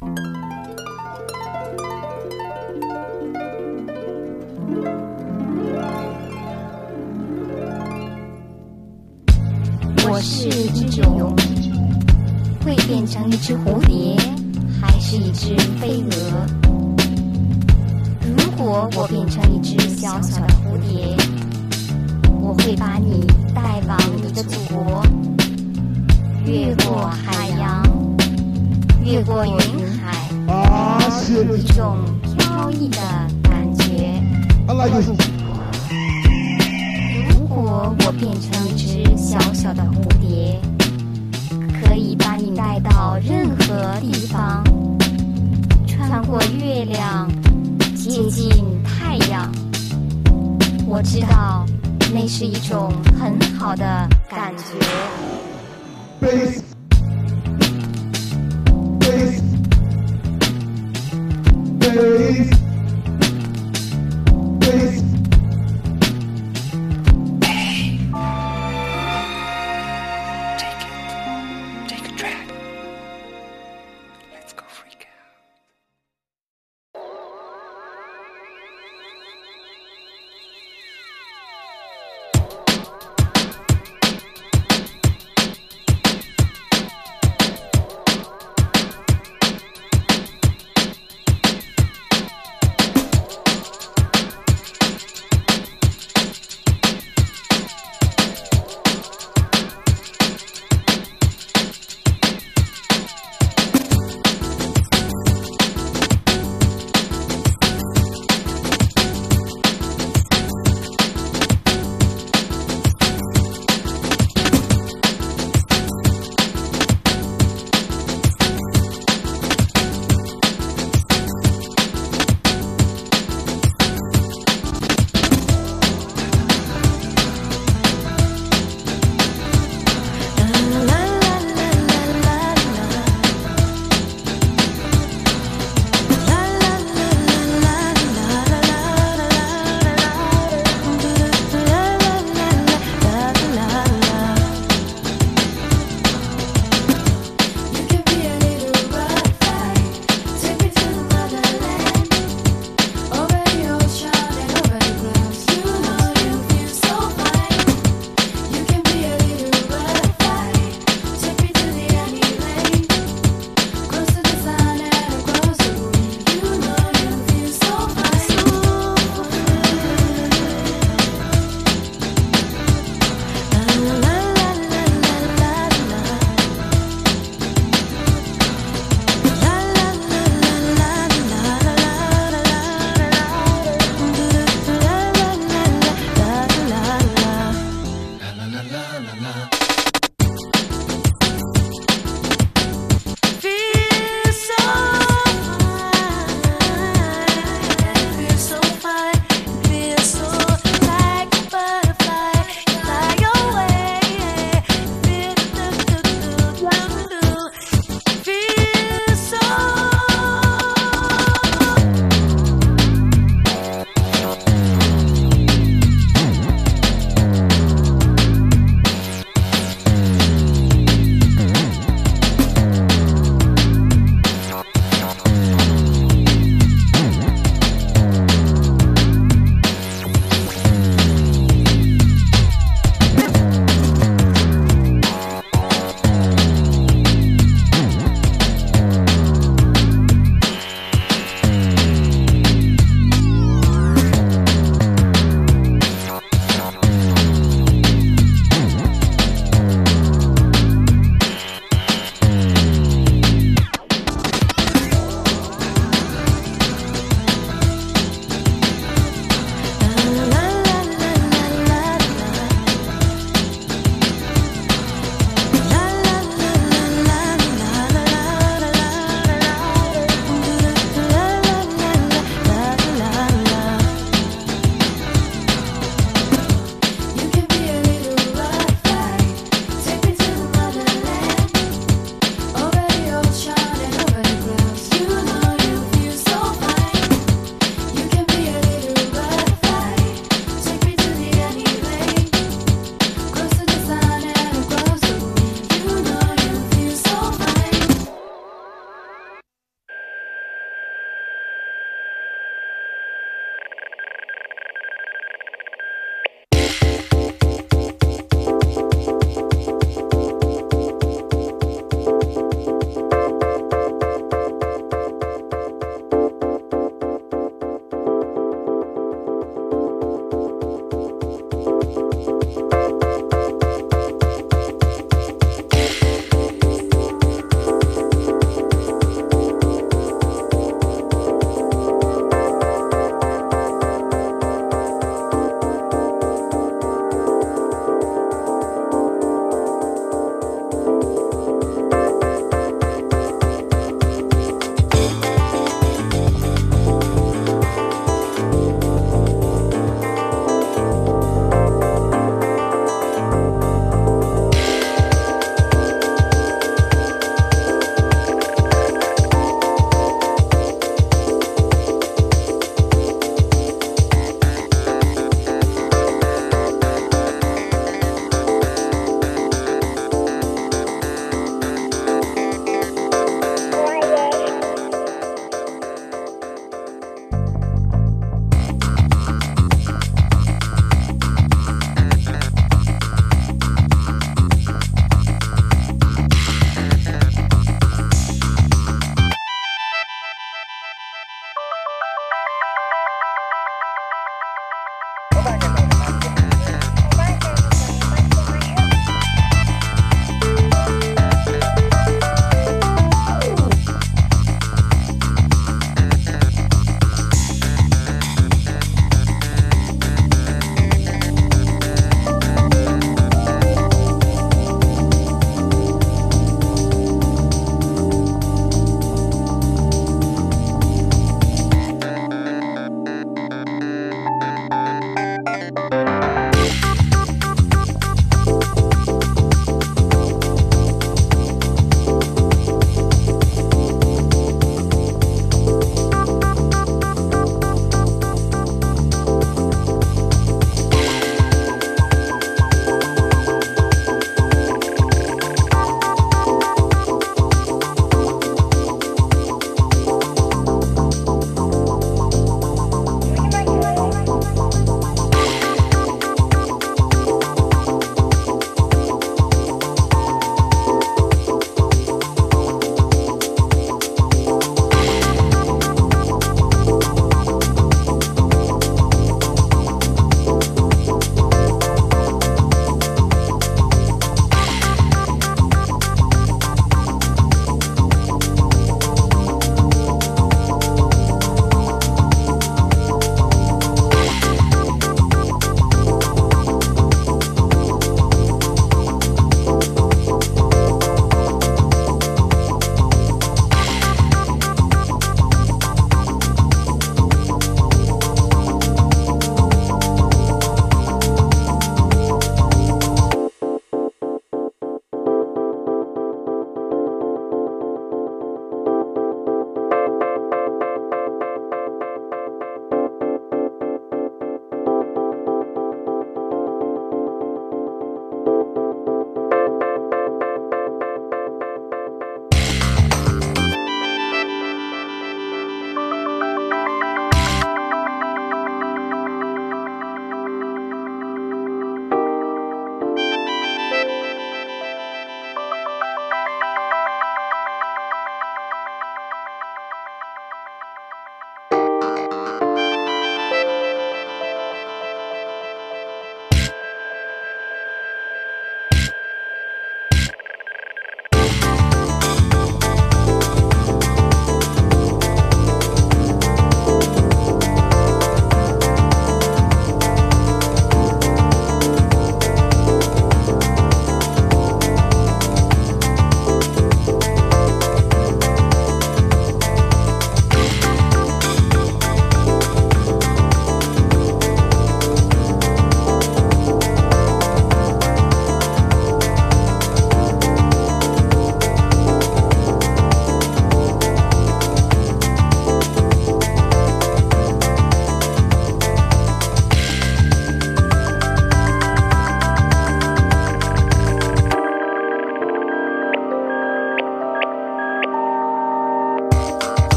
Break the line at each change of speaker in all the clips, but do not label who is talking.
我是一只蛹，会变成一只蝴蝶，还是一只飞蛾？如果我变成一只小小的蝴蝶，我会把你带往你的祖国，越过海洋，越过云海，
啊，谢
一种飘逸的感觉。如果我变成一只小小的蝴蝶，可以把你带到任何地方，穿过月亮，接近太阳。我知道，那是一种很好的感觉。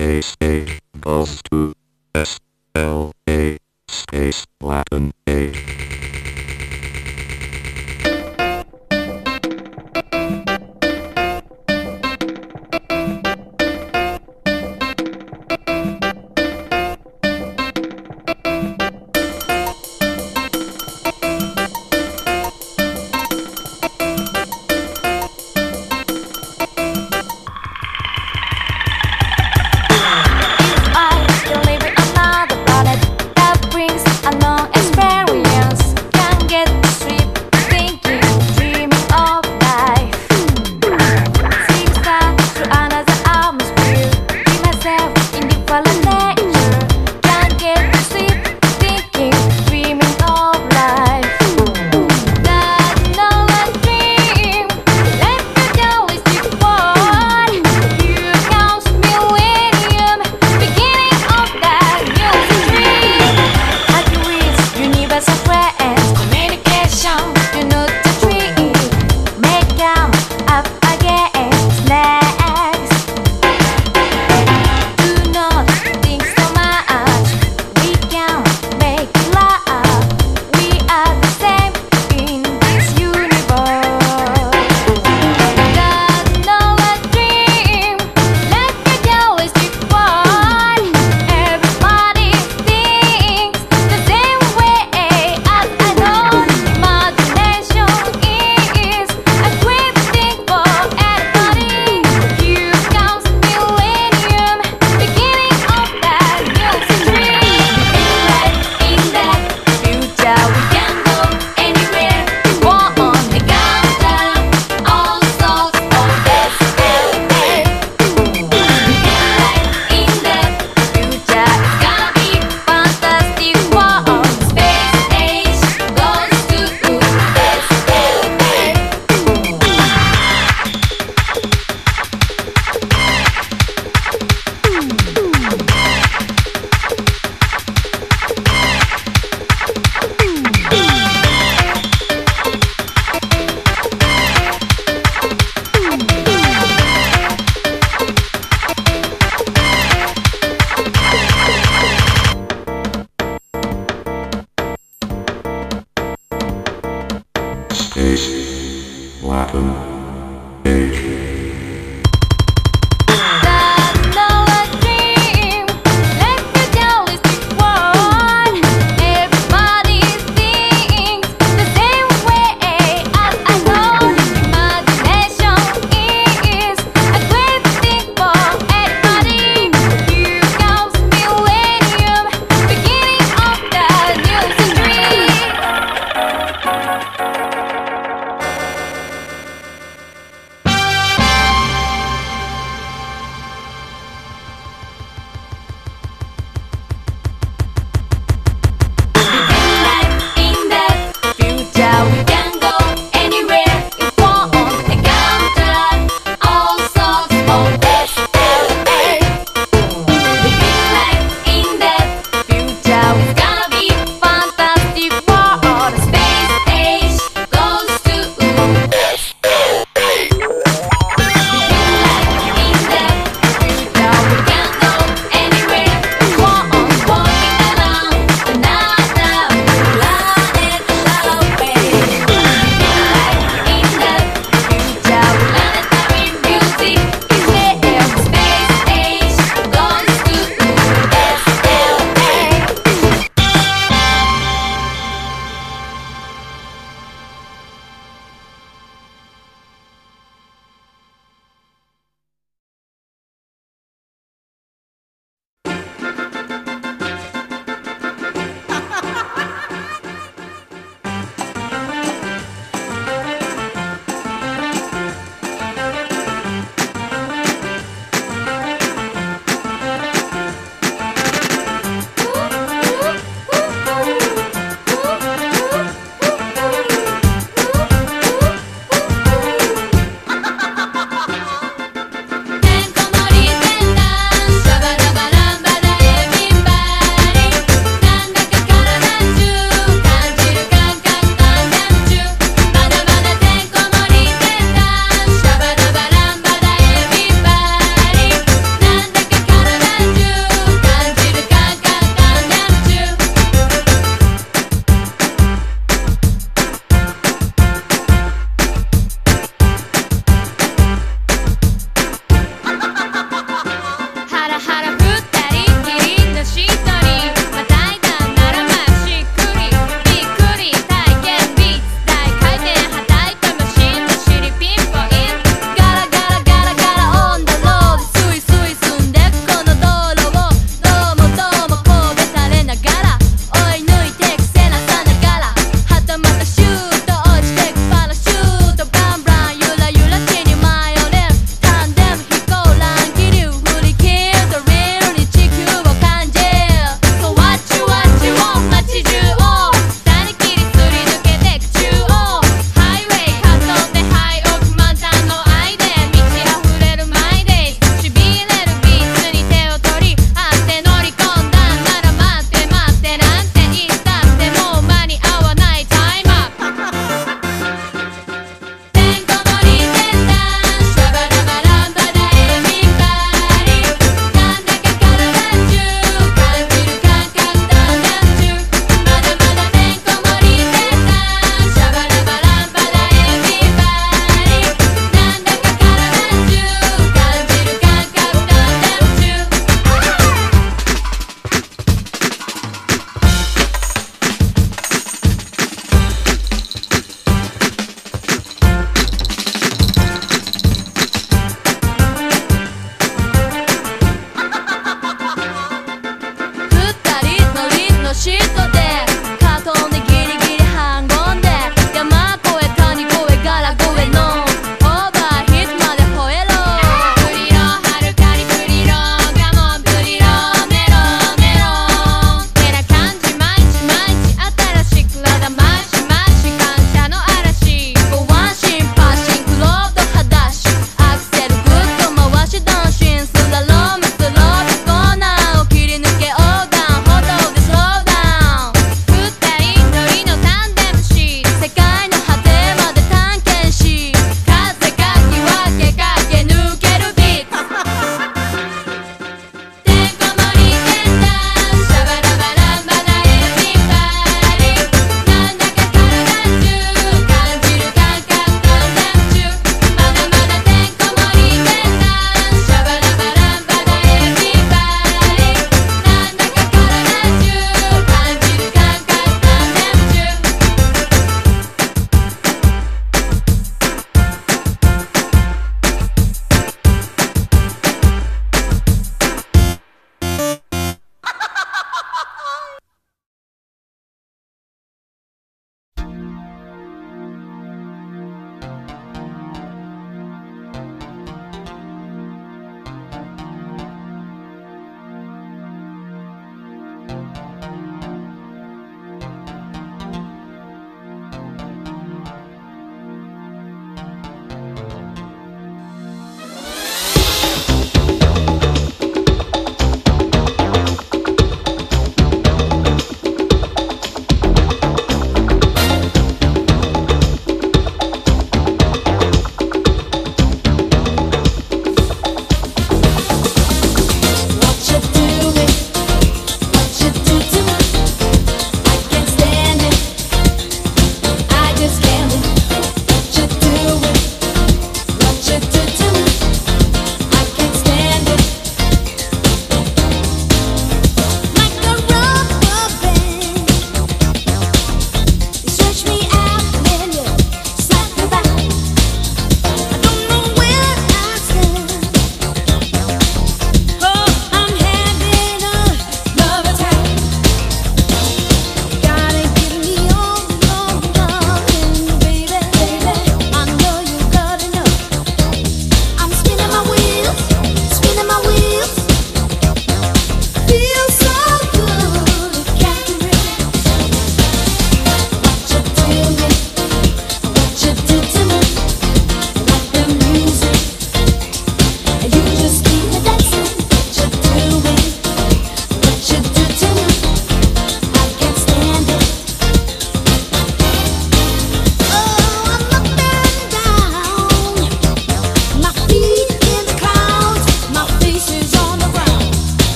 A
space goes to S L A space Latin A.